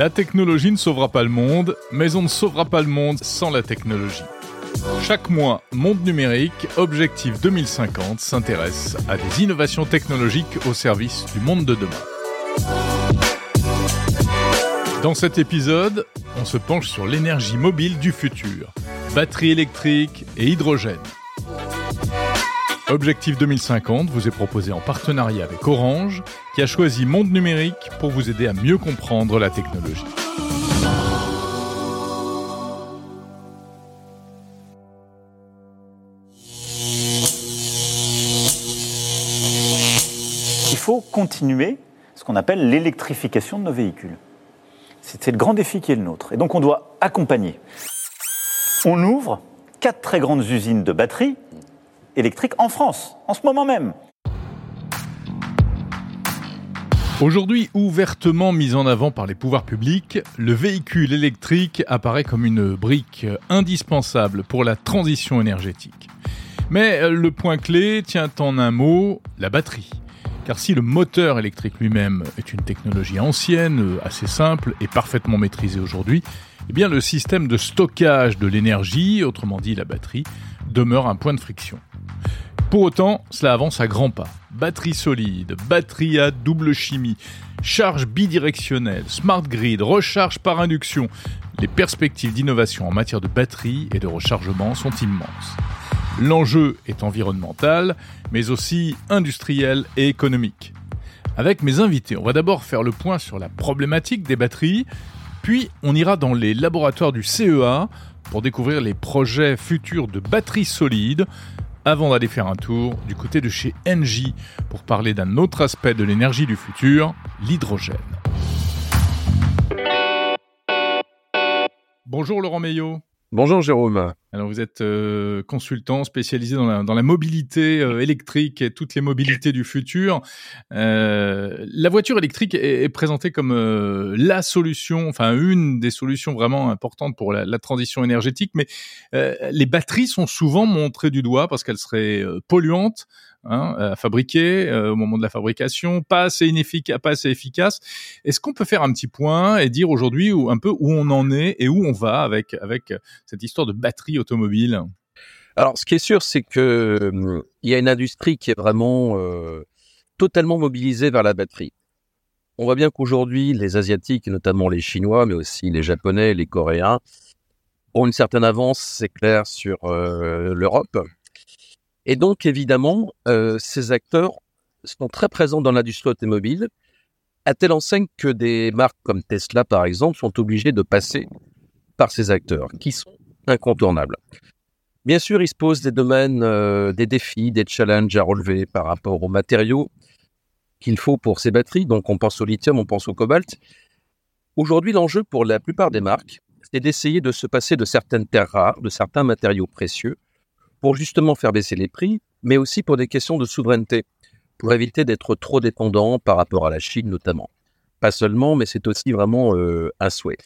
La technologie ne sauvera pas le monde, mais on ne sauvera pas le monde sans la technologie. Chaque mois, Monde Numérique, Objectif 2050, s'intéresse à des innovations technologiques au service du monde de demain. Dans cet épisode, on se penche sur l'énergie mobile du futur, batterie électrique et hydrogène. Objectif 2050 vous est proposé en partenariat avec Orange, qui a choisi Monde Numérique pour vous aider à mieux comprendre la technologie. Il faut continuer ce qu'on appelle l'électrification de nos véhicules. C'est le grand défi qui est le nôtre. Et donc on doit accompagner. On ouvre quatre très grandes usines de batteries électrique en France, en ce moment même. Aujourd'hui ouvertement mis en avant par les pouvoirs publics, le véhicule électrique apparaît comme une brique indispensable pour la transition énergétique. Mais le point clé tient en un mot, la batterie. Car si le moteur électrique lui-même est une technologie ancienne, assez simple et parfaitement maîtrisée aujourd'hui, eh bien le système de stockage de l'énergie, autrement dit la batterie, demeure un point de friction. Pour autant, cela avance à grands pas. Batterie solide, batterie à double chimie, charge bidirectionnelle, smart grid, recharge par induction. Les perspectives d'innovation en matière de batterie et de rechargement sont immenses. L'enjeu est environnemental, mais aussi industriel et économique. Avec mes invités, on va d'abord faire le point sur la problématique des batteries, puis on ira dans les laboratoires du CEA pour découvrir les projets futurs de batteries solides, avant d'aller faire un tour du côté de chez Engie pour parler d'un autre aspect de l'énergie du futur, l'hydrogène. Bonjour Laurent Meillot. Bonjour Jérôme. Alors vous êtes euh, consultant spécialisé dans la, dans la mobilité euh, électrique et toutes les mobilités du futur. Euh, la voiture électrique est, est présentée comme euh, la solution, enfin une des solutions vraiment importantes pour la, la transition énergétique, mais euh, les batteries sont souvent montrées du doigt parce qu'elles seraient polluantes, hein, à fabriquer euh, au moment de la fabrication, pas assez inefficace, pas assez efficace. Est-ce qu'on peut faire un petit point et dire aujourd'hui un peu où on en est et où on va avec avec cette histoire de batterie automobile? Alors, ce qui est sûr, c'est que hum, il y a une industrie qui est vraiment euh, totalement mobilisée vers la batterie. On voit bien qu'aujourd'hui, les Asiatiques, notamment les Chinois, mais aussi les Japonais, les Coréens, ont une certaine avance, c'est clair, sur euh, l'Europe. Et donc, évidemment, euh, ces acteurs sont très présents dans l'industrie automobile, à telle enseigne que des marques comme Tesla, par exemple, sont obligées de passer par ces acteurs, qui sont incontournables. Bien sûr, il se pose des domaines, euh, des défis, des challenges à relever par rapport aux matériaux qu'il faut pour ces batteries. Donc, on pense au lithium, on pense au cobalt. Aujourd'hui, l'enjeu pour la plupart des marques, c'est d'essayer de se passer de certaines terres rares, de certains matériaux précieux, pour justement faire baisser les prix, mais aussi pour des questions de souveraineté, pour éviter d'être trop dépendant par rapport à la Chine notamment. Pas seulement, mais c'est aussi vraiment euh, un souhait.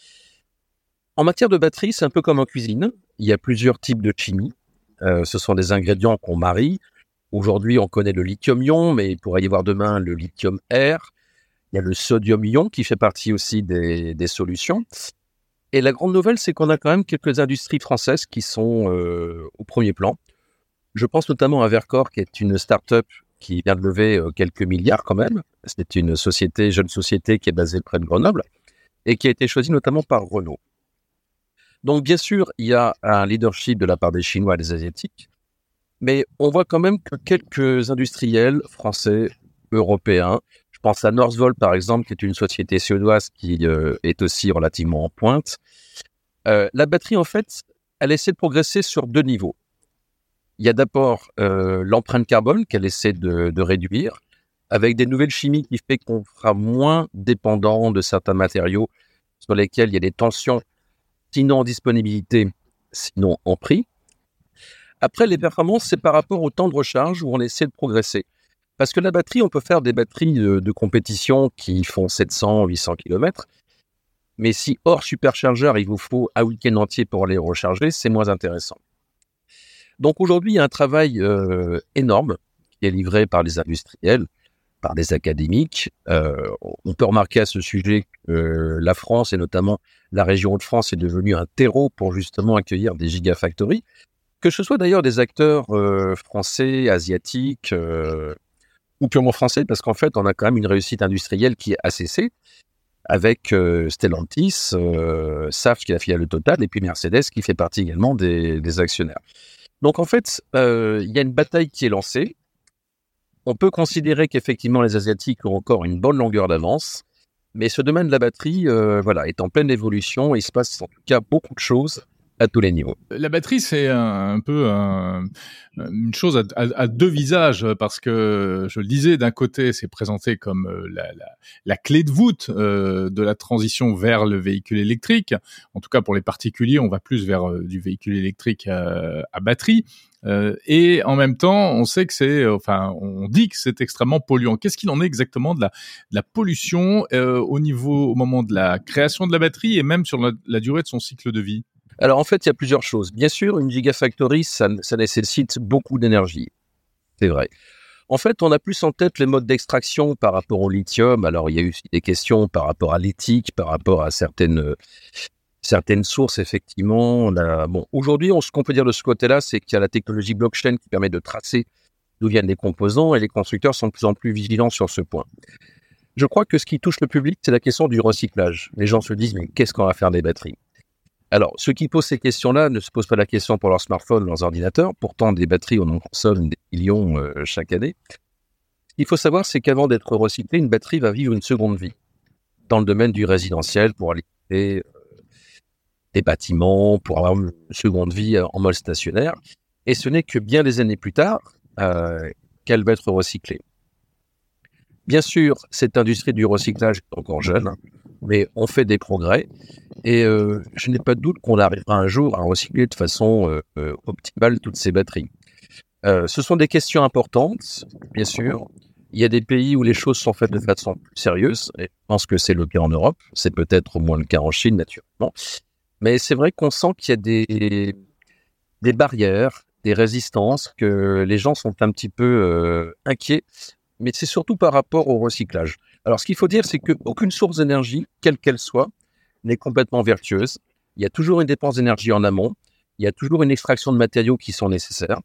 En matière de batterie, c'est un peu comme en cuisine. Il y a plusieurs types de chimie. Euh, ce sont des ingrédients qu'on marie. Aujourd'hui, on connaît le lithium-ion, mais il pourrait y avoir demain le lithium-air. Il y a le sodium-ion qui fait partie aussi des, solutions. Et la grande nouvelle, c'est qu'on a quand même quelques industries françaises qui sont euh, au premier plan. Je pense notamment à Vercor, qui est une start-up qui vient de lever euh, quelques milliards quand même. C'est une société, jeune société qui est basée près de Grenoble et qui a été choisie notamment par Renault. Donc bien sûr, il y a un leadership de la part des Chinois et des Asiatiques, mais on voit quand même que quelques industriels français, européens, je pense à Northvolt par exemple, qui est une société suédoise qui euh, est aussi relativement en pointe, euh, la batterie en fait, elle essaie de progresser sur deux niveaux. Il y a d'abord euh, l'empreinte carbone qu'elle essaie de, réduire, avec des nouvelles chimies qui fait qu'on sera moins dépendant de certains matériaux sur lesquels il y a des tensions sinon en disponibilité, sinon en prix. Après, les performances, c'est par rapport au temps de recharge où on essaie de progresser. Parce que la batterie, on peut faire des batteries de, de compétition qui font 700, 800 km. Mais si hors superchargeur, il vous faut un week-end entier pour les recharger, c'est moins intéressant. Donc aujourd'hui, il y a un travail euh, énorme qui est livré par les industriels par des académiques. Euh, on peut remarquer à ce sujet que la France et notamment la région de France est devenue un terreau pour justement accueillir des gigafactories, que ce soit d'ailleurs des acteurs euh, français, asiatiques euh, ou purement français, parce qu'en fait, on a quand même une réussite industrielle qui est ACC avec euh, Stellantis, euh, SAF qui est la filiale Total, et puis Mercedes qui fait partie également des actionnaires. Donc en fait, euh, il y a une bataille qui est lancée. On peut considérer qu'effectivement les Asiatiques ont encore une bonne longueur d'avance, mais ce domaine de la batterie, euh, voilà, est en pleine évolution. Et il se passe en tout cas beaucoup de choses La batterie, c'est un, peu un, une chose à, deux visages parce que je le disais, d'un côté, c'est présenté comme euh, la, clé de voûte euh, de la transition vers le véhicule électrique. En tout cas, pour les particuliers, on va plus vers euh, du véhicule électrique à, batterie. Et en même temps, on sait que c'est, enfin, on dit que c'est extrêmement polluant. Qu'est-ce qu'il en est exactement de la, pollution au niveau, au moment de la création de la batterie et même sur la durée de son cycle de vie? Alors en fait, il y a plusieurs choses. Bien sûr, une gigafactory, ça, nécessite beaucoup d'énergie. C'est vrai. En fait, on a plus en tête les modes d'extraction par rapport au lithium. Alors, il y a eu des questions par rapport à l'éthique, par rapport à certaines, certaines sources, effectivement. Bon, aujourd'hui, ce qu'on peut dire de ce côté-là, c'est qu'il y a la technologie blockchain qui permet de tracer d'où viennent les composants et les constructeurs sont de plus en plus vigilants sur ce point. Je crois que ce qui touche le public, c'est la question du recyclage. Les gens se disent, mais qu'est-ce qu'on va faire des batteries? Alors, ceux qui posent ces questions-là ne se posent pas la question pour leur smartphone, leurs ordinateurs. Pourtant, des batteries, on en consomme des millions euh, chaque année. Ce qu'il faut savoir, c'est qu'avant d'être recyclée, une batterie va vivre une seconde vie dans le domaine du résidentiel pour alimenter euh, des bâtiments, pour avoir une seconde vie euh, en mode stationnaire. Et ce n'est que bien des années plus tard qu'elle va être recyclée. Bien sûr, cette industrie du recyclage est encore jeune, hein, mais on fait des progrès. Et euh, je n'ai pas de doute qu'on arrivera un jour à recycler de façon euh, euh, optimale toutes ces batteries. Ce sont des questions importantes, bien sûr. Il y a des pays où les choses sont faites de façon plus sérieuse, et je pense que c'est le cas en Europe. C'est peut-être au moins le cas en Chine, naturellement. Mais c'est vrai qu'on sent qu'il y a des, des barrières, des résistances, que les gens sont un petit peu inquiets. Mais c'est surtout par rapport au recyclage. Alors, ce qu'il faut dire, c'est qu'aucune source d'énergie, quelle qu'elle soit, n'est complètement vertueuse. Il y a toujours une dépense d'énergie en amont. Il y a toujours une extraction de matériaux qui sont nécessaires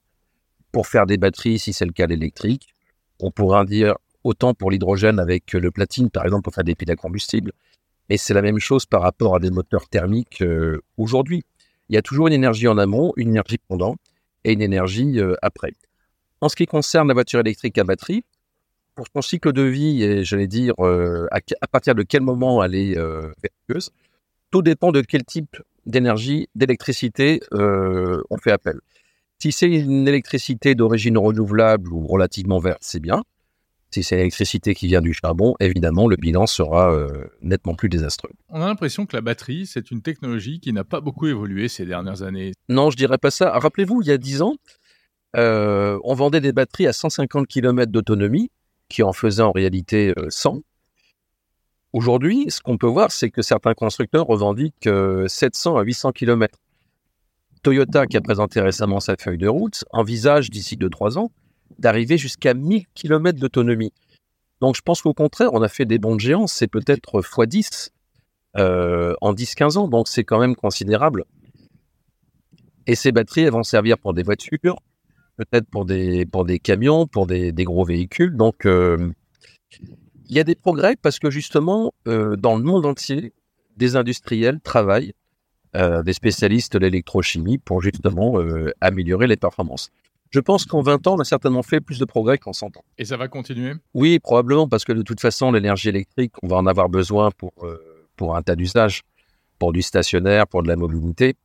pour faire des batteries, si c'est le cas l'électrique. On pourrait en dire autant pour l'hydrogène avec le platine, par exemple, pour faire des piles à combustible. Mais c'est la même chose par rapport à des moteurs thermiques euh, aujourd'hui. Il y a toujours une énergie en amont, une énergie pendant et une énergie euh, après. En ce qui concerne la voiture électrique à batterie, pour son cycle de vie et j'allais dire euh, à, à, partir de quel moment elle est euh, vertueuse, tout dépend de quel type d'énergie, d'électricité euh, on fait appel. Si c'est une électricité d'origine renouvelable ou relativement verte, c'est bien. Si c'est l'électricité qui vient du charbon, évidemment, le bilan sera euh, nettement plus désastreux. On a l'impression que la batterie, c'est une technologie qui n'a pas beaucoup évolué ces dernières années. Non, je dirais pas ça. Rappelez-vous, il y a 10 ans, euh, on vendait des batteries à 150 km d'autonomie, qui en faisaient en réalité euh, 100. Aujourd'hui, ce qu'on peut voir, c'est que certains constructeurs revendiquent 700 à 800 km. Toyota, qui a présenté récemment sa feuille de route, envisage d'ici 2-3 ans d'arriver jusqu'à 1000 km d'autonomie. Donc je pense qu'au contraire, on a fait des bons de géants, c'est peut-être x10 euh, en 10-15 ans, donc c'est quand même considérable. Et ces batteries, elles vont servir pour des voitures, peut-être pour des, pour des camions, pour des, des gros véhicules. Donc euh, il y a des progrès parce que justement, euh, dans le monde entier, des industriels travaillent, euh, des spécialistes de l'électrochimie pour justement améliorer les performances. Je pense qu'en 20 ans, on a certainement fait plus de progrès qu'en 100 ans. Et ça va continuer? Oui, probablement, parce que de toute façon, l'énergie électrique, on va en avoir besoin pour, pour un tas d'usages, pour du stationnaire, pour de la mobilité.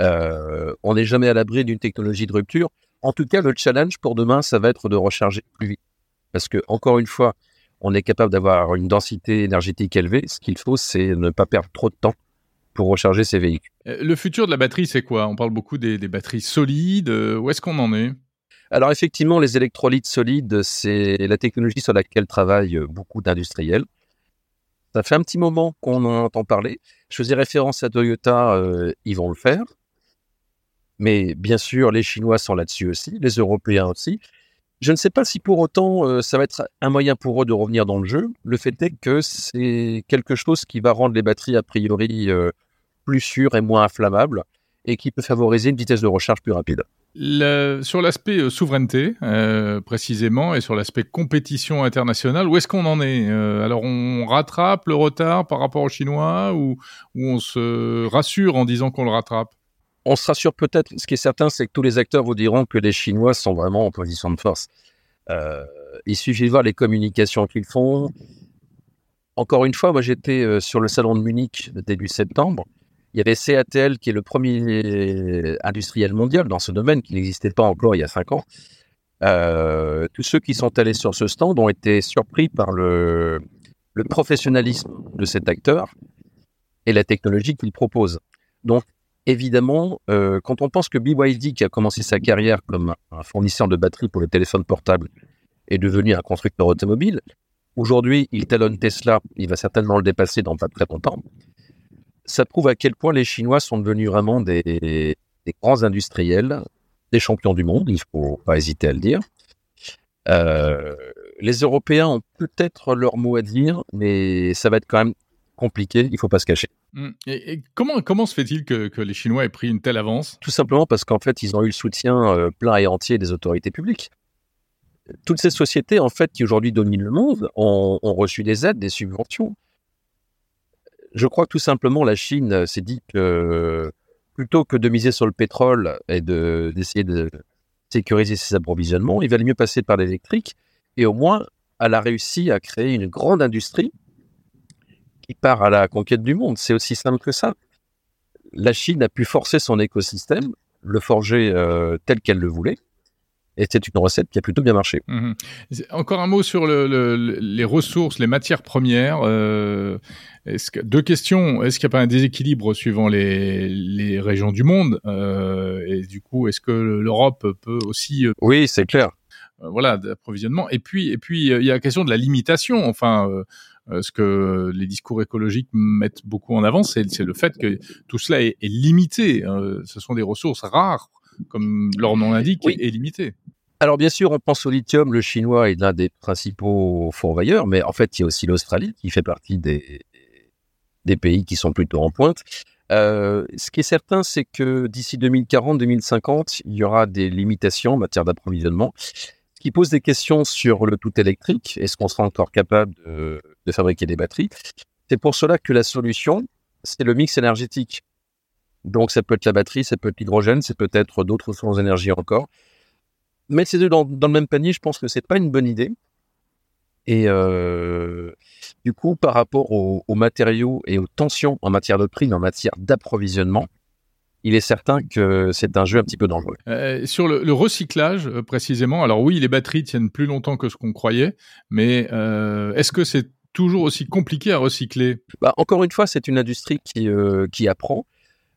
On n'est jamais à l'abri d'une technologie de rupture. En tout cas, le challenge pour demain, ça va être de recharger plus vite. Parce que, encore une fois, on est capable d'avoir une densité énergétique élevée. Ce qu'il faut, c'est ne pas perdre trop de temps pour recharger ces véhicules. Le futur de la batterie, c'est quoi? On parle beaucoup des, des, batteries solides. Où est-ce qu'on en est? Alors effectivement, les électrolytes solides, c'est la technologie sur laquelle travaillent beaucoup d'industriels. Ça fait un petit moment qu'on en entend parler. Je faisais référence à Toyota, euh, ils vont le faire. Mais bien sûr, les Chinois sont là-dessus aussi, les Européens aussi. Je ne sais pas si pour autant ça va être un moyen pour eux de revenir dans le jeu. Le fait est que c'est quelque chose qui va rendre les batteries a priori plus sûres et moins inflammables et qui peut favoriser une vitesse de recharge plus rapide. sur l'aspect euh, souveraineté, euh, précisément, et sur l'aspect compétition internationale, où est-ce qu'on en est euh, Alors, on rattrape le retard par rapport aux Chinois ou on se rassure en disant qu'on le rattrape? On se rassure peut-être. Ce qui est certain, c'est que tous les acteurs vous diront que les Chinois sont vraiment en position de force. il suffit de voir les communications qu'ils font. Encore une fois, moi j'étais sur le salon de Munich début septembre il y avait CATL qui est le premier industriel mondial dans ce domaine qui n'existait pas encore il y a cinq ans. Euh, tous ceux qui sont allés sur ce stand ont été surpris par le, professionnalisme de cet acteur et la technologie qu'il propose. Donc, évidemment, euh, quand on pense que BYD, qui a commencé sa carrière comme un fournisseur de batteries pour le téléphone portable, est devenu un constructeur automobile, aujourd'hui, il talonne Tesla, il va certainement le dépasser dans pas très longtemps ça prouve à quel point les Chinois sont devenus vraiment des, grands industriels, des champions du monde, il ne faut pas hésiter à le dire. Euh, les Européens ont peut-être leur mot à dire, mais ça va être quand même compliqué, il ne faut pas se cacher. Hum, et, comment, se fait-il que, les Chinois aient pris une telle avance? Tout simplement parce qu'en fait, ils ont eu le soutien euh, plein et entier des autorités publiques. Toutes ces sociétés, en fait, qui aujourd'hui dominent le monde, ont reçu des aides, des subventions. Je crois que tout simplement la Chine s'est dit que plutôt que de miser sur le pétrole et d'essayer de, sécuriser ses approvisionnements, il valait mieux passer par l'électrique. Et au moins, elle a réussi à créer une grande industrie qui part à la conquête du monde. C'est aussi simple que ça. La Chine a pu forcer son écosystème, le forger euh, tel qu'elle le voulait. Et c'est une recette qui a plutôt bien marché. Mmh Encore un mot sur les ressources, les matières premières. Euh, que, deux questions. Est-ce qu'il n'y a pas un déséquilibre suivant les, régions du monde euh, Et du coup, est-ce que l'Europe peut aussi... Euh, oui, c'est clair. voilà, d'approvisionnement? Et puis, et puis, il y a la question de la limitation. Enfin, ce que les discours écologiques mettent beaucoup en avant, c'est le fait que tout cela est, limité. ce sont des ressources rares comme leur nom l'indique, est limité. Alors bien sûr, on pense au lithium, le chinois est l'un des principaux fourvailleurs, mais en fait, il y a aussi l'Australie qui fait partie des, des pays qui sont plutôt en pointe. Euh, ce qui est certain, c'est que d'ici 2040-2050, il y aura des limitations en matière d'approvisionnement, ce qui pose des questions sur le tout électrique. Est-ce qu'on sera encore capable de, de fabriquer des batteries C'est pour cela que la solution, c'est le mix énergétique. Donc ça peut être la batterie, ça peut être l'hydrogène, c'est peut-être d'autres sources d'énergie encore. Mettre ces deux dans, le même panier, je pense que c'est pas une bonne idée. Et euh, du coup, par rapport aux, matériaux et aux tensions en matière de prix, en matière d'approvisionnement, il est certain que c'est un jeu un petit peu dangereux. Euh, sur le, recyclage, euh, précisément, alors oui, les batteries tiennent plus longtemps que ce qu'on croyait, mais est-ce que c'est toujours aussi compliqué à recycler bah, Encore une fois, c'est une industrie qui, qui apprend.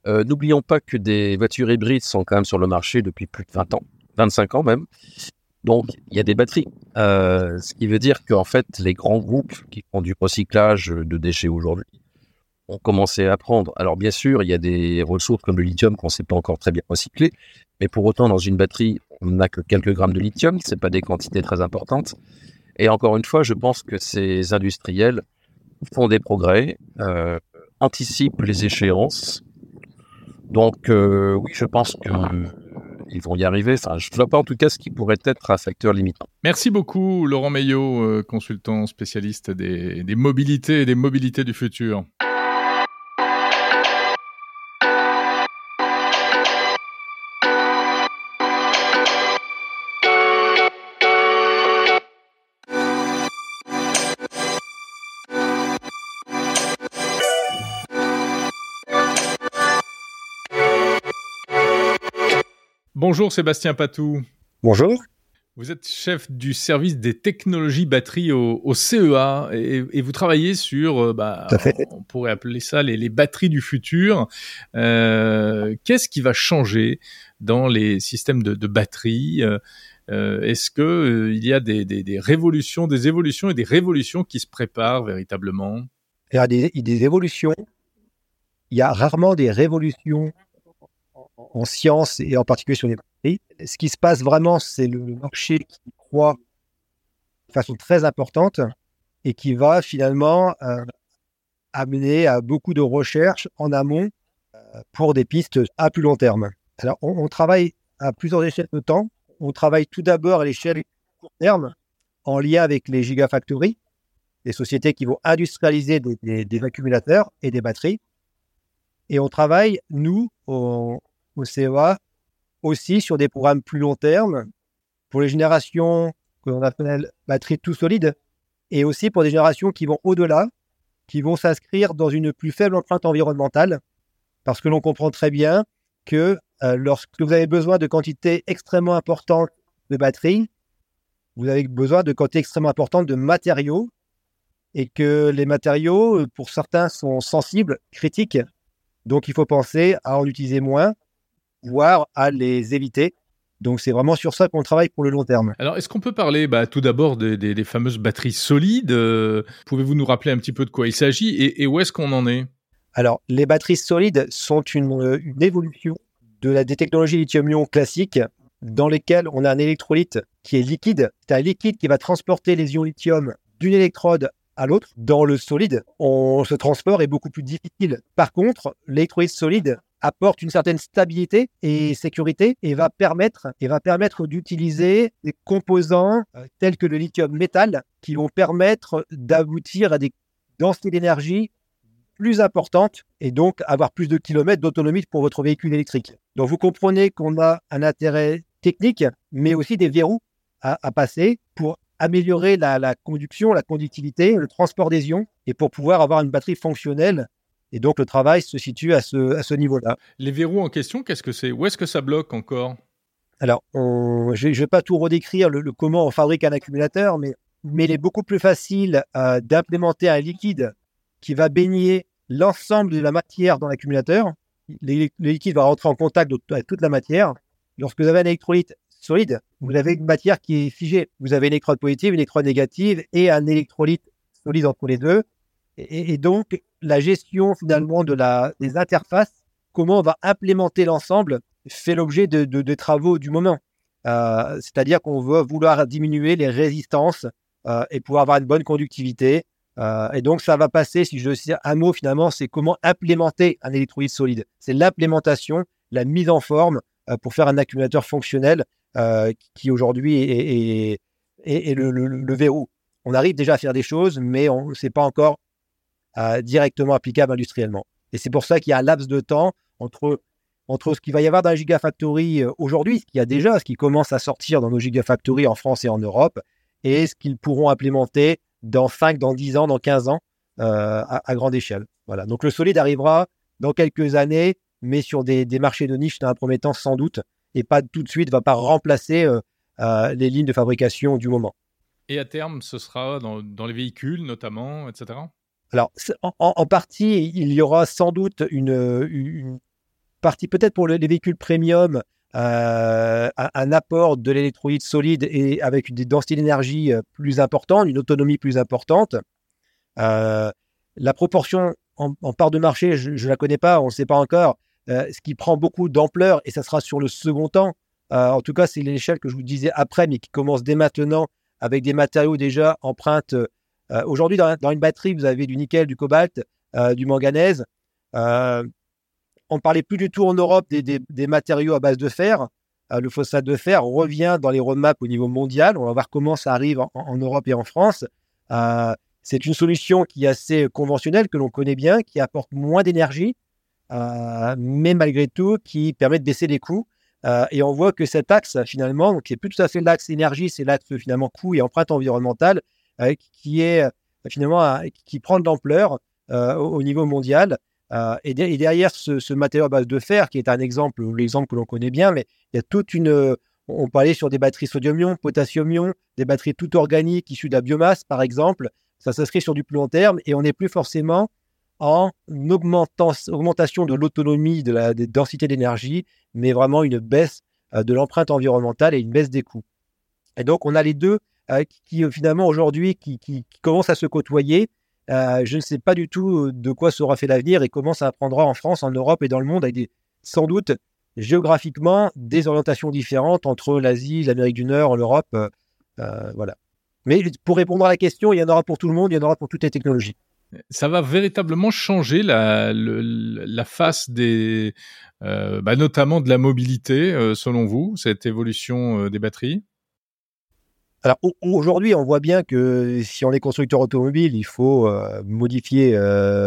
Euh, n'oublions pas que des voitures hybrides sont quand même sur le marché depuis plus de 20 ans, 25 ans même. Donc, il y a des batteries. Euh, ce qui veut dire qu'en fait, les grands groupes qui font du recyclage de déchets aujourd'hui ont commencé à prendre. Alors, bien sûr, il y a des ressources comme le lithium qu'on ne sait pas encore très bien recycler. Mais pour autant, dans une batterie, on n'a que quelques grammes de lithium. Ce pas des quantités très importantes. Et encore une fois, je pense que ces industriels font des progrès, euh, anticipent les échéances donc euh, oui, je pense qu'ils euh, vont y arriver. Enfin, je ne vois pas en tout cas ce qui pourrait être un facteur limitant. Merci beaucoup, Laurent Meillot, consultant spécialiste des mobilités et des mobilités du futur. Bonjour Sébastien Patou. Bonjour. Vous êtes chef du service des technologies batteries au, CEA et, vous travaillez sur, euh, bah, on pourrait appeler ça les, batteries du futur. Euh, qu'est-ce qui va changer dans les systèmes de, batteries? Euh, Est-ce que il y a des, révolutions, des évolutions et des révolutions qui se préparent véritablement? Il y a des évolutions. Il y a rarement des révolutions en sciences et en particulier sur les batteries. Ce qui se passe vraiment, c'est le marché qui croît de façon très importante et qui va finalement euh, amener à beaucoup de recherches en amont euh, pour des pistes à plus long terme. Alors, on, travaille à plusieurs échelles de temps. On travaille tout d'abord à l'échelle court terme en lien avec les gigafactories, des sociétés qui vont industrialiser des, des- accumulateurs et des batteries. Et on travaille, nous, au, au CEA, aussi sur des programmes plus long terme pour les générations que l'on appelle batteries tout solides et aussi pour des générations qui vont au-delà, qui vont s'inscrire dans une plus faible empreinte environnementale parce que l'on comprend très bien que euh, lorsque vous avez besoin de quantités extrêmement importantes de batteries, vous avez besoin de quantités extrêmement importantes de matériaux et que les matériaux, pour certains, sont sensibles, critiques. Donc, il faut penser à en utiliser moins, voire à les éviter. Donc, c'est vraiment sur ça qu'on travaille pour le long terme. Alors, est-ce qu'on peut parler bah, tout d'abord des, des- des fameuses batteries solides euh, Pouvez-vous nous rappeler un petit peu de quoi il s'agit et, et où est-ce qu'on en est? Alors, les batteries solides sont une, euh, une évolution de la, des technologies lithium-ion classiques dans lesquelles on a un électrolyte qui est liquide. C'est un liquide qui va transporter les ions lithium d'une électrode à l'autre. Dans le solide, on, ce transport est beaucoup plus difficile. Par contre, l'électrolyte solide apporte une certaine stabilité et sécurité et va permettre, et va permettre d'utiliser des composants euh, tels que le lithium métal qui vont permettre d'aboutir à des densités d'énergie plus importante et donc avoir plus de kilomètres d'autonomie pour votre véhicule électrique. Donc vous comprenez qu'on a un intérêt technique, mais aussi des verrous à, à passer pour améliorer la, la conduction, la conductivité, le transport des ions et pour pouvoir avoir une batterie fonctionnelle. Et donc le travail se situe à ce, à ce niveau-là. Les verrous en question, qu'est-ce que c'est? Où est-ce que ça bloque encore? Alors, on- je ne vais pas tout redécrire le, le comment on fabrique un accumulateur, mais, mais il est beaucoup plus facile euh, d'implémenter un liquide qui va baigner l'ensemble de la matière dans l'accumulateur. Le, le liquide va rentrer en contact avec toute la matière. Lorsque vous avez un électrolyte solide, vous avez une matière qui est figée. Vous avez une électrode positive, une électrode négative et un électrolyte solide entre les deux. Et, donc, la gestion finalement de la, des interfaces, comment on va implémenter l'ensemble, fait l'objet de, de- travaux du moment. Euh, C'est-à-dire qu'on veut vouloir diminuer les résistances euh, et pouvoir avoir une bonne conductivité. Euh, et donc, ça va passer, si je sais un mot finalement, c'est comment implémenter un électrolyte solide. C'est l'implémentation, la mise en forme pour faire un accumulateur fonctionnel qui- aujourd'hui est, est- le, le- verrou. On arrive déjà à faire des choses, mais on n'est pas encore euh, directement applicable industriellement. Et c'est pour ça qu'il y a un laps de temps entre, entre ce qu'il va y avoir dans la Gigafactory euh, aujourd'hui, ce qu'il y a déjà, ce qui commence à sortir dans nos Gigafactories en France et en Europe, et ce qu'ils pourront implémenter dans 5, dans 10 ans, dans 15 ans, euh, à, grande échelle. Voilà. Donc le solide arrivera dans quelques années, mais sur des, des marchés de niche dans un premier temps sans doute, et pas tout de suite, va pas remplacer les lignes de fabrication du moment. Et à terme, ce sera dans les véhicules notamment, etc. Alors, en, partie, il y aura sans doute une, une partie, peut-être pour le- les véhicules premium, euh, un, apport de l'électrolyte solide et avec des densités d'énergie euh, plus importantes, une autonomie plus importante. Euh, la proportion en, part de marché, je ne la connais pas, on ne sait pas encore. Ce qui prend beaucoup d'ampleur et ça sera sur le second temps. En tout cas, c'est l'échelle que je vous disais après, mais qui commence dès maintenant avec des matériaux déjà empreintes euh, Aujourd'hui, dans, une batterie, vous avez du nickel, du cobalt, euh, du manganèse. Euh, on ne parlait plus du tout en Europe des, matériaux à base de fer. Le phosphate de fer revient dans les roadmaps au niveau mondial. On va voir comment ça arrive en, Europe et en France. C'est une solution qui est assez conventionnelle, que l'on connaît bien, qui apporte moins d'énergie, mais malgré tout, qui permet de baisser les coûts. Et on voit que cet axe, finalement, qui n'est plus tout à fait l'axe énergie, c'est l'axe finalement coût et empreinte environnementale, qui est euh, finalement euh, qui prend de l'ampleur euh, au, au, niveau mondial. Euh, et, de, et, derrière ce, matériau à base de fer, qui est un exemple, l'exemple que l'on connaît bien, mais il y a toute une. On parlait sur des batteries sodium-ion, potassium-ion, des batteries toutes organiques issues de la biomasse, par exemple. Ça s'inscrit sur du plus long terme et on n'est plus forcément en augmentation de l'autonomie, de la des densités d'énergie, mais vraiment une baisse euh, de l'empreinte environnementale et une baisse des coûts. Et donc, on a les deux euh, qui, qui, finalement aujourd'hui qui, qui, commencent à se côtoyer. Euh, je ne sais pas du tout de quoi sera fait l'avenir et comment ça prendra en France, en Europe et dans le monde, avec des, sans doute géographiquement des orientations différentes entre l'Asie, l'Amérique du Nord, l'Europe. voilà. Mais pour répondre à la question, il y en aura pour tout le monde, il y en aura pour toutes les technologies. Ça va véritablement changer la, face des, euh, bah, notamment de la mobilité, euh, selon vous, cette évolution euh, des batteries? Alors aujourd'hui, on voit bien que si on est constructeur automobile, il faut modifier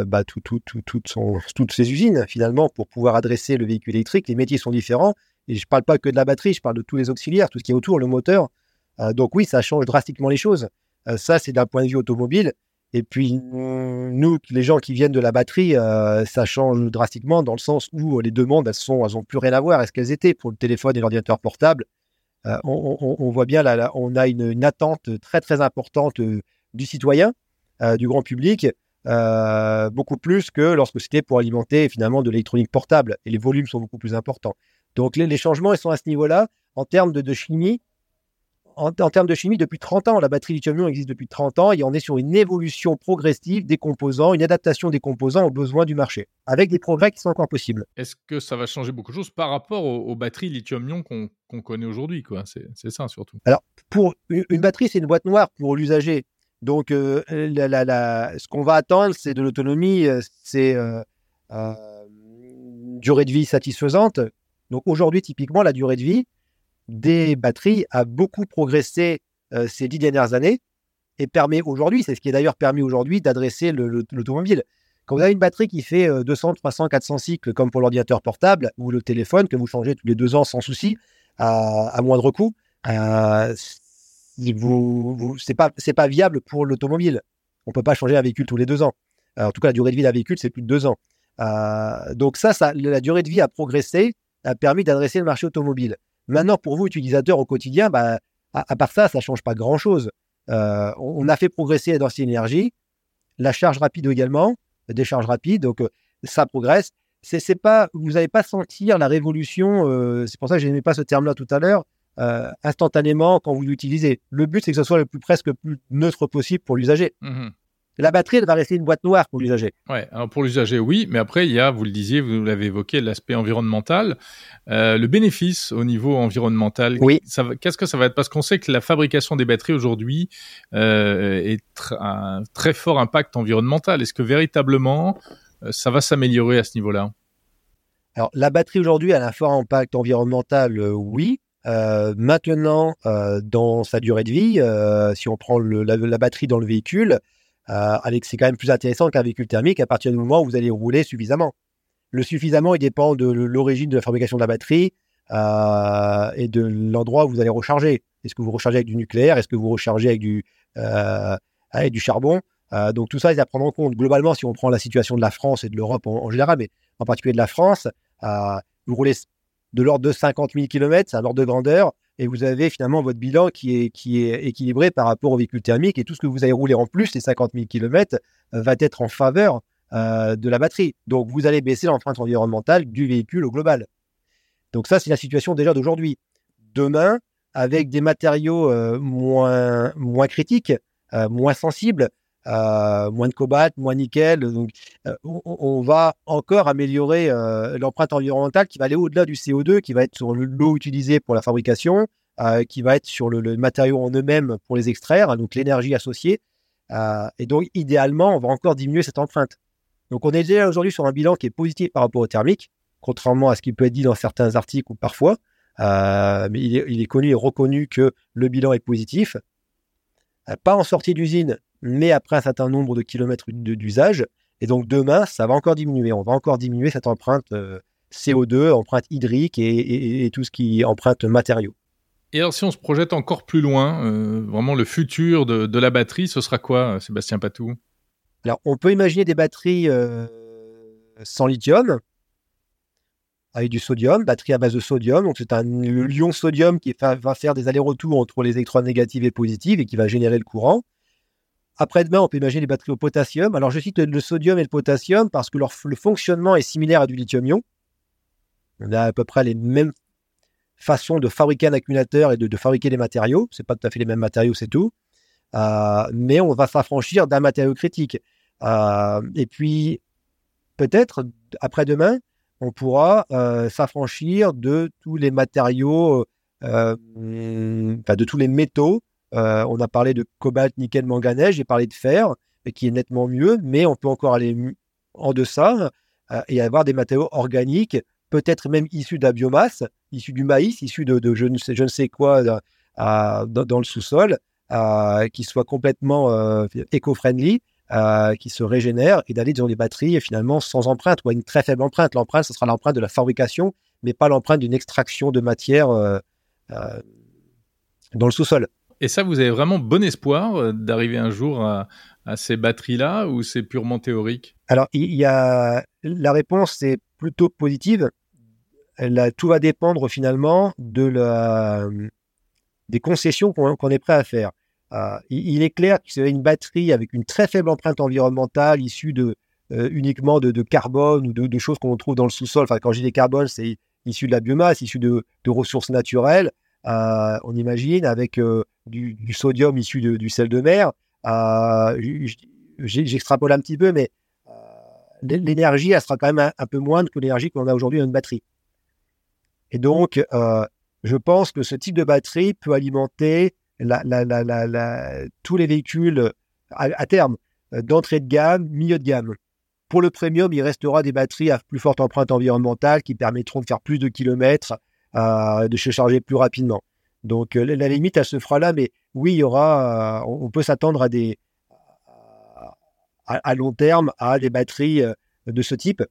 bah, tout, tout, toutes ces usines finalement pour pouvoir adresser le véhicule électrique. Les métiers sont différents et je ne parle pas que de la batterie, je parle de tous les auxiliaires, tout ce qui est autour, le moteur. donc oui, ça change drastiquement les choses. ça, c'est d'un point de vue automobile. Et puis, nous, les gens qui viennent de la batterie, euh, ça change drastiquement dans le sens où les demandes, elles sont, elles plus rien à voir à ce qu'elles étaient pour le téléphone et l'ordinateur portable. Euh, on, voit bien là, on a une, attente très très importante euh, du citoyen, du grand public, beaucoup plus que lorsque c'était pour alimenter finalement de l'électronique portable. Et les volumes sont beaucoup plus importants. Donc les, changements, ils sont à ce niveau-là. En termes de chimie, en, termes de chimie, depuis 30 ans, la batterie lithium-ion existe depuis 30 ans et on est sur une évolution progressive des composants, une adaptation des composants aux besoins du marché, avec des progrès qui sont encore possibles. Est-ce que ça va changer beaucoup de choses par rapport aux, batteries lithium-ion qu'on connaît aujourd'hui C'est ça surtout. Alors, pour une, batterie, c'est une boîte noire pour l'usager. Donc, euh, ce qu'on va attendre, c'est de l'autonomie, euh, c'est euh, une durée de vie satisfaisante. Donc, aujourd'hui, typiquement, la durée de vie, des batteries a beaucoup progressé euh, ces dix dernières années et permet aujourd'hui, c'est ce qui est d'ailleurs permis aujourd'hui, d'adresser l'automobile. Quand vous avez une batterie qui fait 200, 300, 400 cycles, comme pour l'ordinateur portable ou le téléphone, que vous changez tous les deux ans sans souci, à, moindre coût, euh, vous, c'est pas, viable pour l'automobile. On peut pas changer un véhicule tous les deux ans. en tout cas, la durée de vie d'un véhicule, c'est plus de deux ans. Euh, donc ça, la durée de vie a progressé, a permis d'adresser le marché automobile. Maintenant, pour vous, utilisateurs au quotidien, bah, à, part ça, ça ne change pas grand-chose. Euh, on, a fait progresser la densité d'énergie, la charge rapide également, des charges rapides, donc euh, ça progresse. C'est, pas, vous n'allez pas sentir la révolution, euh, c'est pour ça que je n'aimais pas ce terme-là tout à l'heure, instantanément quand vous l'utilisez. Le but, c'est que ce soit le plus presque plus neutre possible pour l'usager. Mmh la batterie, elle va rester une boîte noire pour l'usager. Ouais, alors pour l'usager, oui, mais après, il y a, vous le disiez, vous l'avez évoqué, l'aspect environnemental. Euh, le bénéfice au niveau environnemental, oui. qu'est-ce que ça va être? Parce qu'on sait que la fabrication des batteries aujourd'hui euh, est un très fort impact environnemental. Est-ce que véritablement, euh, ça va s'améliorer à ce niveau-là? Alors, la batterie aujourd'hui a un fort impact environnemental, oui. maintenant, dans sa durée de vie, si on prend la, batterie dans le véhicule, euh, c'est quand même plus intéressant qu'un véhicule thermique à partir du moment où vous allez rouler suffisamment. Le suffisamment, il dépend de l'origine de la fabrication de la batterie euh, et de l'endroit où vous allez recharger. Est-ce que vous rechargez avec du nucléaire? Est-ce que vous rechargez avec du, euh, avec du charbon? Donc tout ça, il à prendre en compte. Globalement, si on prend la situation de la France et de l'Europe en, général, mais en particulier de la France, vous roulez de l'ordre de 50 000 km, c'est un ordre de grandeur et vous avez finalement votre bilan qui est, qui est équilibré par rapport au véhicule thermique et tout ce que vous allez rouler en plus, les 50 000 km, va être en faveur euh, de la batterie. Donc vous allez baisser l'empreinte environnementale du véhicule au global. Donc ça, c'est la situation déjà d'aujourd'hui. Demain, avec des matériaux euh, moins, moins critiques, euh, moins sensibles, moins de cobalt, moins nickel. Donc, on, va encore améliorer l'empreinte environnementale qui va aller au-delà du CO2, qui va être sur l'eau utilisée pour la fabrication, qui va être sur le, matériau en eux-mêmes pour les extraire, donc l'énergie associée. et donc, idéalement, on va encore diminuer cette empreinte. Donc, on est déjà aujourd'hui sur un bilan qui est positif par rapport au thermique, contrairement à ce qui peut être dit dans certains articles ou parfois. mais il est, connu et reconnu que le bilan est positif. Pas en sortie d'usine, mais après un certain nombre de kilomètres d'usage. Et donc demain, ça va encore diminuer. On va encore diminuer cette empreinte euh, CO2, empreinte hydrique et, tout ce qui empreinte matériaux. Et alors si on se projette encore plus loin, euh, vraiment le futur de, la batterie, ce sera quoi, Sébastien Patou? Alors on peut imaginer des batteries euh, sans lithium, avec du sodium, batterie à base de sodium. Donc c'est un lion sodium qui va faire des allers-retours entre les électrons négatifs et positifs et qui va générer le courant. Après-demain, on peut imaginer les batteries au potassium. Alors, je cite le sodium et le potassium parce que leur, le fonctionnement est similaire à du lithium-ion. On a à peu près les mêmes façons de fabriquer un accumulateur et de, fabriquer des matériaux. Ce pas tout à fait les mêmes matériaux, c'est tout. Euh, mais on va s'affranchir d'un matériau critique. Euh, et puis, peut-être, après-demain, on pourra euh, s'affranchir de tous les matériaux, enfin, de tous les métaux. On a parlé de cobalt, nickel, manganèse, j'ai parlé de fer, qui est nettement mieux, mais on peut encore aller en deçà et avoir des matériaux organiques, peut-être même issus de la biomasse, issus du maïs, issus de, je, ne sais, je, ne sais, quoi dans, dans, le sous-sol, qui soient complètement éco-friendly euh, qui se régénèrent et d'aller dans les batteries finalement sans empreinte ou à une très faible empreinte. L'empreinte, ce sera l'empreinte de la fabrication, mais pas l'empreinte d'une extraction de matière euh, euh, dans le sous-sol. Et ça, vous avez vraiment bon espoir d'arriver un jour à, ces batteries-là ou c'est purement théorique? Alors, il y a la réponse est plutôt positive. tout va dépendre finalement de la, des concessions qu'on est prêt à faire. Euh, il, est clair que c'est une batterie avec une très faible empreinte environnementale issue de, euh, uniquement de, carbone ou de, choses qu'on trouve dans le sous-sol. Enfin, quand je dis des carbone, c'est issu de la biomasse, issu de, ressources naturelles. Euh, on imagine avec du, sodium issu du sel de mer. J'extrapole un petit peu, mais l'énergie, elle sera quand même un, peu moindre que l'énergie qu'on a aujourd'hui dans une batterie. Et donc, je pense que ce type de batterie peut alimenter tous les véhicules à, terme, euh, d'entrée de gamme, milieu de gamme. Pour le premium, il restera des batteries à plus forte empreinte environnementale qui permettront de faire plus de kilomètres, euh, de se charger plus rapidement. Donc euh, la limite, elle se fera là, mais oui, il y aura, on peut s'attendre à des, à, long terme, à des batteries de ce type,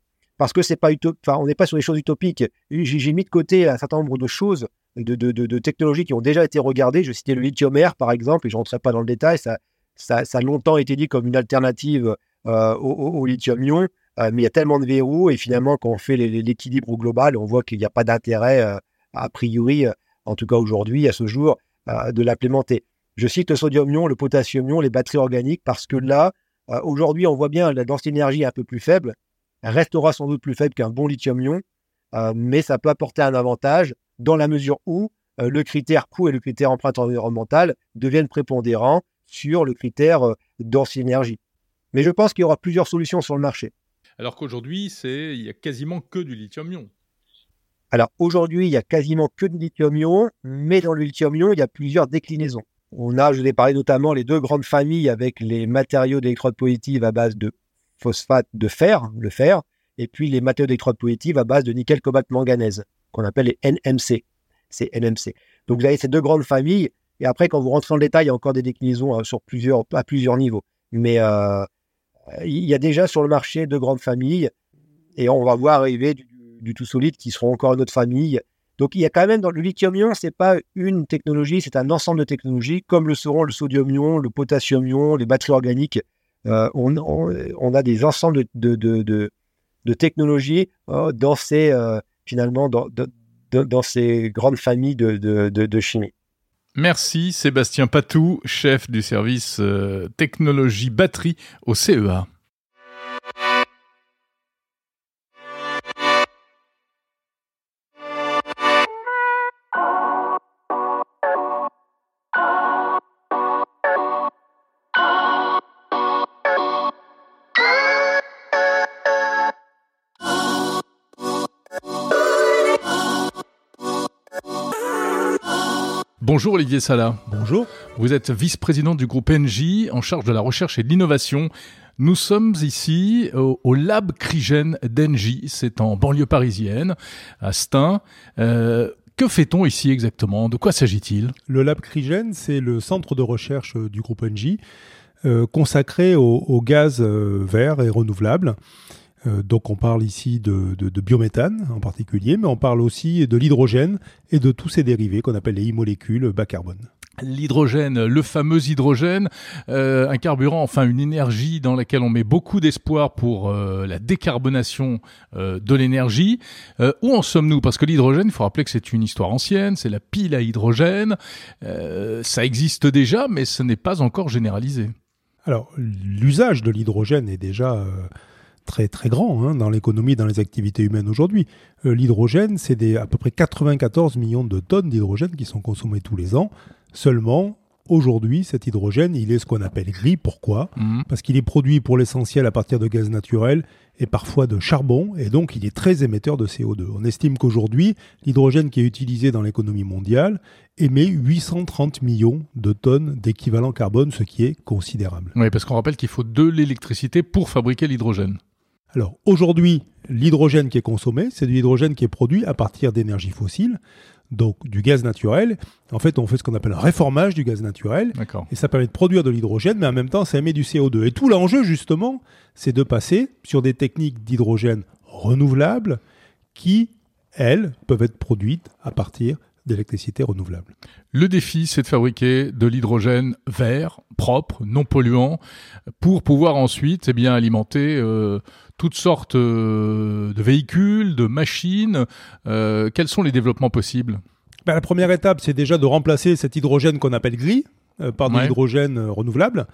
parce que c'est pas enfin, on n'est pas sur des choses utopiques. J'ai mis de côté un certain nombre de choses de, technologies qui ont déjà été regardées. Je citais le lithium-air, par exemple, et je ne rentrerai pas dans le détail. Ça, ça, a longtemps été dit comme une alternative euh, au, lithium-ion, euh, mais il y a tellement de verrous, et finalement, quand on fait l'équilibre global, on voit qu'il n'y a pas d'intérêt, euh, a priori, en tout cas aujourd'hui, à ce jour, de l'implémenter. Je cite le sodium-ion, le potassium-ion, les batteries organiques, parce que là, aujourd'hui, on voit bien la densité d'énergie un peu plus faible, restera sans doute plus faible qu'un bon lithium-ion, mais ça peut apporter un avantage dans la mesure où euh, le critère coût et le critère empreinte environnementale deviennent prépondérants sur le critère euh, énergie. Mais je pense qu'il y aura plusieurs solutions sur le marché. Alors qu'aujourd'hui, c'est il y a quasiment que du lithium-ion. Alors aujourd'hui, il y a quasiment que du lithium-ion, mais dans le lithium-ion, il y a plusieurs déclinaisons. On a, je vous ai parlé notamment les deux grandes familles avec les matériaux d'électrode positive à base de phosphate de fer, le fer, et puis les matériaux d'électrode positive à base de nickel, cobalt, manganèse qu'on appelle les NMC. C'est NMC. Donc vous avez ces deux grandes familles. Et après, quand vous rentrez dans le détail, il y a encore des déclinaisons hein, sur plusieurs, à plusieurs niveaux. Mais euh, il y a déjà sur le marché deux grandes familles. Et on va voir arriver du, tout solide qui seront encore une autre famille. Donc il y a quand même dans le lithium-ion, c'est pas une technologie, c'est un ensemble de technologies, comme le seront le sodium-ion, le potassium-ion, les batteries organiques. Euh, on, a des ensembles de, technologies euh, dans ces, finalement dans, dans ces grandes familles de, chimie. Merci Sébastien Patou, chef du service euh, technologie batterie au CEA. Bonjour Olivier Sala. Bonjour. Vous êtes vice-président du groupe NJ en charge de la recherche et de l'innovation. Nous sommes ici au, lab Crygène d'Engie, c'est en banlieue parisienne, à Stein. Euh, que fait-on ici exactement? De quoi s'agit-il? Le lab Crygène, c'est le centre de recherche du groupe Engie euh, consacré au, gaz euh, vert et renouvelable. Euh, donc on parle ici de, biométhane en particulier, mais on parle aussi de l'hydrogène et de tous ses dérivés qu'on appelle les e-molécules bas carbone. L'hydrogène, le fameux hydrogène, euh, un carburant, enfin une énergie dans laquelle on met beaucoup d'espoir pour euh, la décarbonation de l'énergie. où en sommes-nous? Parce que l'hydrogène, il faut rappeler que c'est une histoire ancienne, c'est la pile à hydrogène. ça existe déjà, mais ce n'est pas encore généralisé. Alors l'usage de l'hydrogène est déjà très très grand hein, dans l'économie, dans les activités humaines aujourd'hui. Euh, l'hydrogène, c'est à peu près 94 millions de tonnes d'hydrogène qui sont consommées tous les ans. Seulement, aujourd'hui, cet hydrogène, il est ce qu'on appelle gris. Pourquoi? Mhm. Parce qu'il est produit pour l'essentiel à partir de gaz naturel et parfois de charbon, et donc il est très émetteur de CO2. On estime qu'aujourd'hui, l'hydrogène qui est utilisé dans l'économie mondiale émet 830 millions de tonnes d'équivalent carbone, ce qui est considérable. Oui, parce qu'on rappelle qu'il faut de l'électricité pour fabriquer l'hydrogène. Alors aujourd'hui, l'hydrogène qui est consommé, c'est de l'hydrogène qui est produit à partir d'énergie fossile, donc du gaz naturel. En fait, on fait ce qu'on appelle un réformage du gaz naturel. Et ça permet de produire de l'hydrogène, mais en même temps, ça émet du CO2. Et tout l'enjeu, justement, c'est de passer sur des techniques d'hydrogène renouvelables qui, elles, peuvent être produites à partir d'électricité renouvelable. Le défi, c'est de fabriquer de l'hydrogène vert, propre, non polluant, pour pouvoir ensuite eh bien, alimenter euh, toutes sortes euh, de véhicules, de machines. Euh, quels sont les développements possibles? Ben, la première étape, c'est déjà de remplacer cet hydrogène qu'on appelle gris euh, par de Ouais. l'hydrogène renouvelable.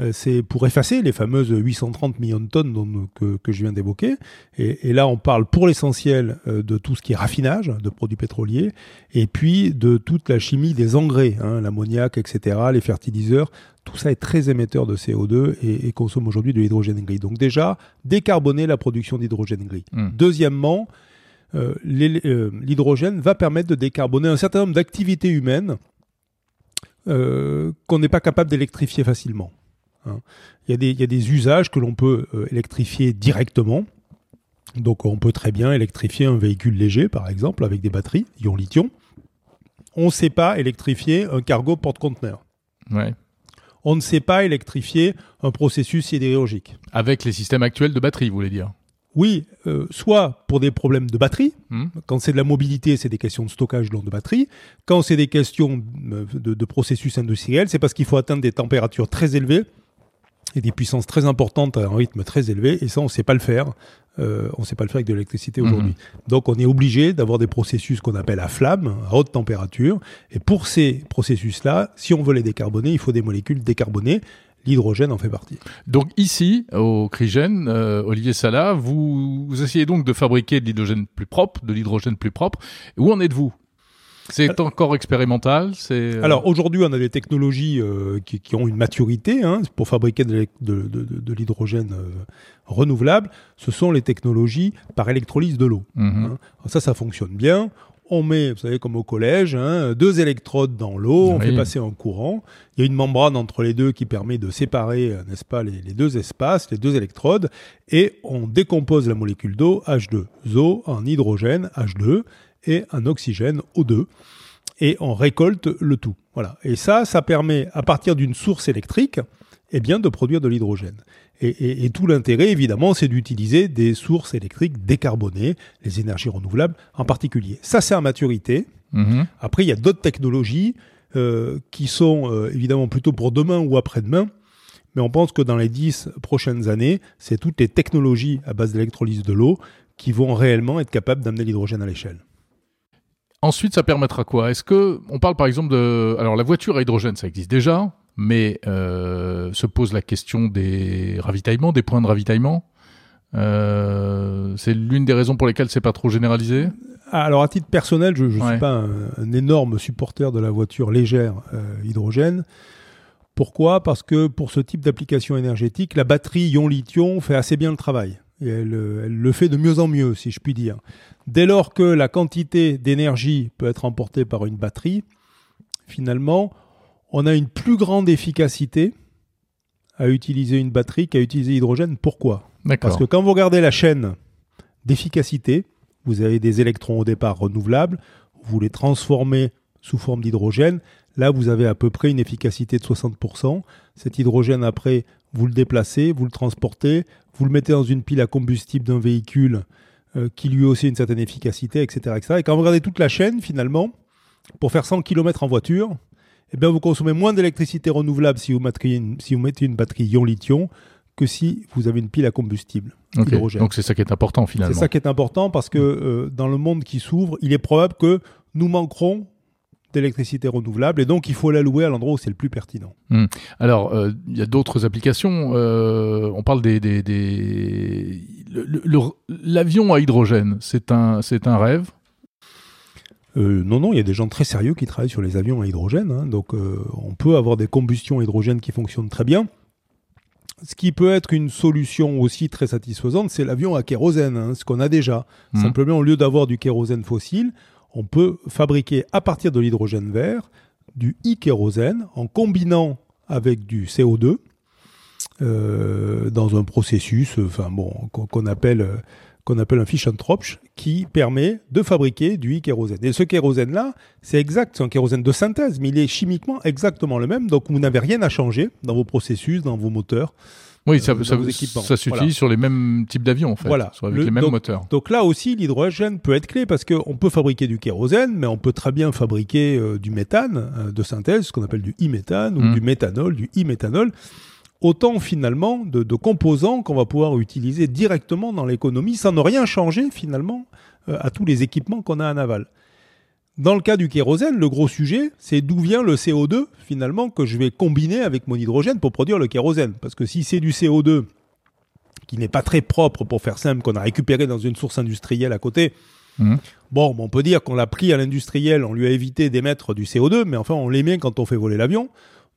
Euh, c'est pour effacer les fameuses 830 millions de tonnes dont- que, que je viens d'évoquer. Et, et là, on parle pour l'essentiel euh, de tout ce qui est raffinage de produits pétroliers, et puis de toute la chimie des engrais, hein, l'ammoniac, etc., les fertiliseurs. Tout ça est très émetteur de CO2 et, et consomme aujourd'hui de l'hydrogène gris. Donc déjà, décarboner la production d'hydrogène gris. Hmm. Deuxièmement, euh, euh, l'hydrogène va permettre de décarboner un certain nombre d'activités humaines euh, qu'on n'est pas capable d'électrifier facilement. Hein. Il y, a des- il y a des usages que l'on peut euh, électrifier directement. Donc on peut très bien électrifier un véhicule léger, par exemple, avec des batteries, ion lithium. On ne sait pas électrifier un cargo porte-conteneur. ouais. On ne sait pas électrifier un processus sidérurgique. Avec les systèmes actuels de batterie, vous voulez dire? Oui, euh, soit pour des problèmes de batterie, Hmm Quand c'est de la mobilité, c'est des questions de stockage long de batterie. Quand c'est des questions euh, de, de processus industriels, c'est parce qu'il faut atteindre des températures très élevées et des puissances très importantes à un rythme très élevé. Et ça, on ne sait pas le faire. Euh, on ne sait pas le faire avec de l'électricité Mhm. aujourd'hui. Donc, on est obligé d'avoir des processus qu'on appelle à flamme, à haute température. Et pour ces processus-là, si on veut les décarboner, il faut des molécules décarbonées. L'hydrogène en fait partie. Donc ici, au Crigène, euh, Olivier Sala, vous, vous essayez donc de fabriquer de l'hydrogène plus propre, de l'hydrogène plus propre. Où en êtes-vous? C'est encore expérimental c'est, euh, Alors aujourd'hui, on a des technologies euh, qui, qui ont une maturité hein, pour fabriquer de, l'é- de- de- de- de l'hydrogène euh, renouvelable. Ce sont les technologies par électrolyse de l'eau. mhm. hein. Ça, ça fonctionne bien. On met, vous savez, comme au collège, hein, deux électrodes dans l'eau, on fait passer un courant. Il y a une membrane entre les deux qui permet de séparer, n'est-ce pas, les, les deux espaces, les deux électrodes, et on décompose la molécule d'eau H2O en hydrogène H2 et en oxygène O2 et on récolte le tout. Voilà. Et ça, ça permet, à partir d'une source électrique, eh bien, de produire de l'hydrogène. Et, et- et tout l'intérêt, évidemment, c'est d'utiliser des sources électriques décarbonées, les énergies renouvelables en particulier. Ça, c'est à maturité. Mhm. Après, il y a d'autres technologies euh, qui sont euh, évidemment plutôt pour demain ou après-demain. Mais on pense que dans les dix prochaines années, c'est toutes les technologies à base d'électrolyse de l'eau qui vont réellement être capables d'amener l'hydrogène à l'échelle. Ensuite, ça permettra quoi? Est-ce que on parle par exemple de alors la voiture à hydrogène, ça existe déjà, mais euh, se pose la question des ravitaillements, des points de ravitaillement. Euh, c'est l'une des raisons pour lesquelles c'est pas trop généralisé? Alors à titre personnel, je ne Ouais. suis pas un, un énorme supporter de la voiture légère euh, hydrogène. Pourquoi? Parce que pour ce type d'application énergétique, la batterie ion-lithium fait assez bien le travail. Et elle, euh, elle le fait de mieux en mieux, si je puis dire. Dès lors que la quantité d'énergie peut être emportée par une batterie, finalement, on a une plus grande efficacité à utiliser une batterie qu'à utiliser l'hydrogène. Pourquoi? Parce que quand vous regardez la chaîne d'efficacité, vous avez des électrons au départ renouvelables, vous les transformez sous forme d'hydrogène. Là, vous avez à peu près une efficacité de 60%. Cet hydrogène, après, vous le déplacez, vous le transportez, vous le mettez dans une pile à combustible d'un véhicule euh, qui lui aussi a une certaine efficacité, etc., etc. Et quand vous regardez toute la chaîne, finalement, pour faire 100 km en voiture, eh bien, vous consommez moins d'électricité renouvelable si vous, mettez une, si vous mettez une batterie ion-lithium que si vous avez une pile à combustible. Hydrogène. Donc c'est ça qui est important C'est finalement. ça qui est important parce que euh, dans le monde qui s'ouvre, il est probable que nous manquerons d'électricité renouvelable et donc il faut l'allouer à l'endroit où c'est le plus pertinent. Alors, euh, il y a d'autres applications. euh, on parle des, l'avion à hydrogène. C'est un, c'est un rêve? Euh, non, non, il y a des gens très sérieux qui travaillent sur les avions à hydrogène. hein. donc, euh, on peut avoir des combustions à hydrogène qui fonctionnent très bien. Ce qui peut être une solution aussi très satisfaisante, c'est l'avion à kérosène, hein, ce qu'on a déjà. Mhm. Simplement, au lieu d'avoir du kérosène fossile, on peut fabriquer à partir de l'hydrogène vert du e-kérosène en combinant avec du CO2 euh, dans un processus, qu'on appelle qu'on appelle un Fischer-Tropsch, qui permet de fabriquer du e-kérosène. Et ce kérosène-là, c'est exact, c'est un kérosène de synthèse, mais il est chimiquement exactement le même, donc vous n'avez rien à changer dans vos processus, dans vos moteurs. Oui, ça, dans ça, s'utilise Voilà. sur les mêmes types d'avions, en fait. Voilà. Avec Le- les mêmes donc- moteurs. Donc là aussi, l'hydrogène peut être clé parce qu'on peut fabriquer du kérosène, mais on peut très bien fabriquer euh, du méthane euh, de synthèse, ce qu'on appelle du e-méthane, ou Mm. du méthanol, du e-méthanol. Autant finalement de, de composants qu'on va pouvoir utiliser directement dans l'économie sans ne rien changer finalement euh, à tous les équipements qu'on a en aval. Dans le cas du kérosène, le gros sujet, c'est d'où vient le CO2 finalement que je vais combiner avec mon hydrogène pour produire le kérosène. Parce que si c'est du CO2 qui n'est pas très propre pour faire simple, qu'on a récupéré dans une source industrielle à côté, Mhm. bon, on peut dire qu'on l'a pris à l'industriel, on lui a évité d'émettre du CO2, mais enfin on l'émet quand on fait voler l'avion.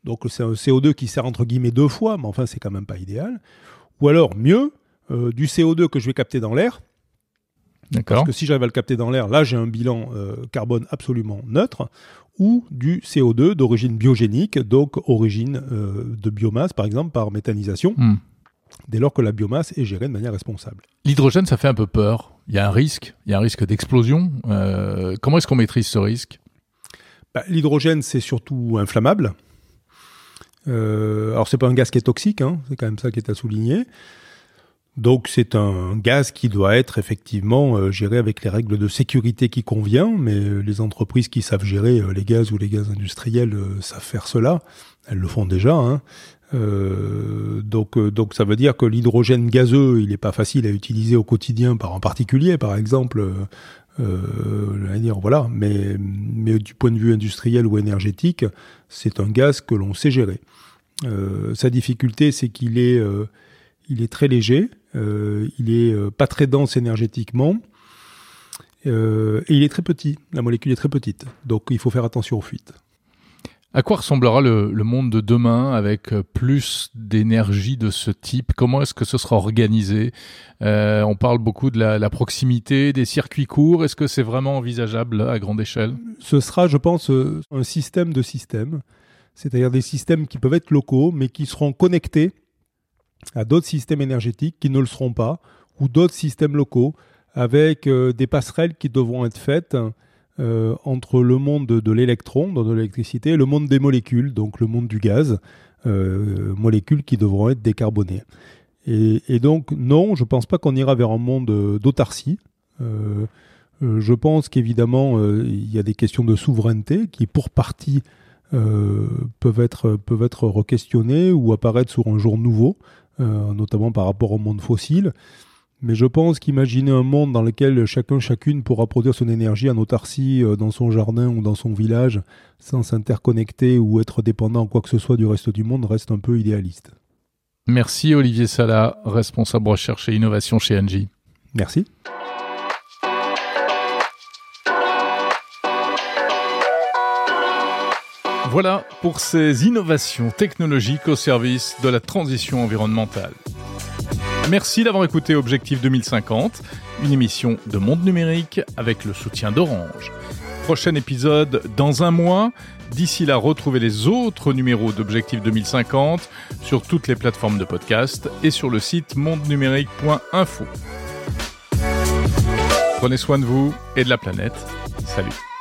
Donc c'est un CO2 qui sert entre guillemets deux fois, mais enfin c'est quand même pas idéal. Ou alors mieux, euh, du CO2 que je vais capter dans l'air, D'accord. parce que si j'arrive à le capter dans l'air, là j'ai un bilan euh, carbone absolument neutre, ou du CO2 d'origine biogénique, donc origine euh, de biomasse par exemple par méthanisation, Hmm. dès lors que la biomasse est gérée de manière responsable. L'hydrogène, ça fait un peu peur. Il y a un risque. Il y a un risque d'explosion. Euh, comment est-ce qu'on maîtrise ce risque? Bah, L'hydrogène, c'est surtout inflammable. Alors, c'est pas un gaz qui est toxique, hein, c'est quand même ça qui est à souligner. Donc, c'est un gaz qui doit être effectivement euh, géré avec les règles de sécurité qui convient, mais euh, les entreprises qui savent gérer euh, les gaz ou les gaz industriels savent faire cela. Elles le font déjà. Hein. Euh, donc, donc, ça veut dire que l'hydrogène gazeux, il n'est pas facile à utiliser au quotidien, par en particulier, par exemple. euh, dire, voilà, mais, mais du point de vue industriel ou énergétique, c'est un gaz que l'on sait gérer. Euh, sa difficulté, c'est qu'il est, il est très léger, euh, il est euh, pas très dense énergétiquement, euh, et il est très petit. La molécule est très petite, donc il faut faire attention aux fuites. À quoi ressemblera le, le monde de demain avec plus d'énergie de ce type? Comment est-ce que ce sera organisé? Euh, On parle beaucoup de la, la proximité, des circuits courts. Est-ce que c'est vraiment envisageable à grande échelle? Ce sera, je pense, un système de systèmes, c'est-à-dire des systèmes qui peuvent être locaux, mais qui seront connectés à d'autres systèmes énergétiques qui ne le seront pas, ou d'autres systèmes locaux, avec euh, des passerelles qui devront être faites euh, entre le monde de, l'électron, de l'électricité, et le monde des molécules, donc le monde du gaz, euh, molécules qui devront être décarbonées. Et, donc, non, je ne pense pas qu'on ira vers un monde d'autarcie. Je pense qu'évidemment, il y a des questions de souveraineté qui, pour partie, peuvent, être, peuvent être requestionnées ou apparaître sur un jour nouveau, notamment par rapport au monde fossile. Mais je pense qu'imaginer un monde dans lequel chacun, chacune pourra produire son énergie en autarcie euh, dans son jardin ou dans son village, sans s'interconnecter ou être dépendant en quoi que ce soit du reste du monde, reste un peu idéaliste. Merci Olivier Sala, responsable recherche et innovation chez Engie. Merci. Voilà pour ces innovations technologiques au service de la transition environnementale. Merci d'avoir écouté Objectif 2050, une émission de Monde Numérique avec le soutien d'Orange. Prochain épisode dans un mois. D'ici là, retrouvez les autres numéros d'Objectif 2050 sur toutes les plateformes de podcast et sur le site mondenumérique.info. Prenez soin de vous et de la planète. Salut.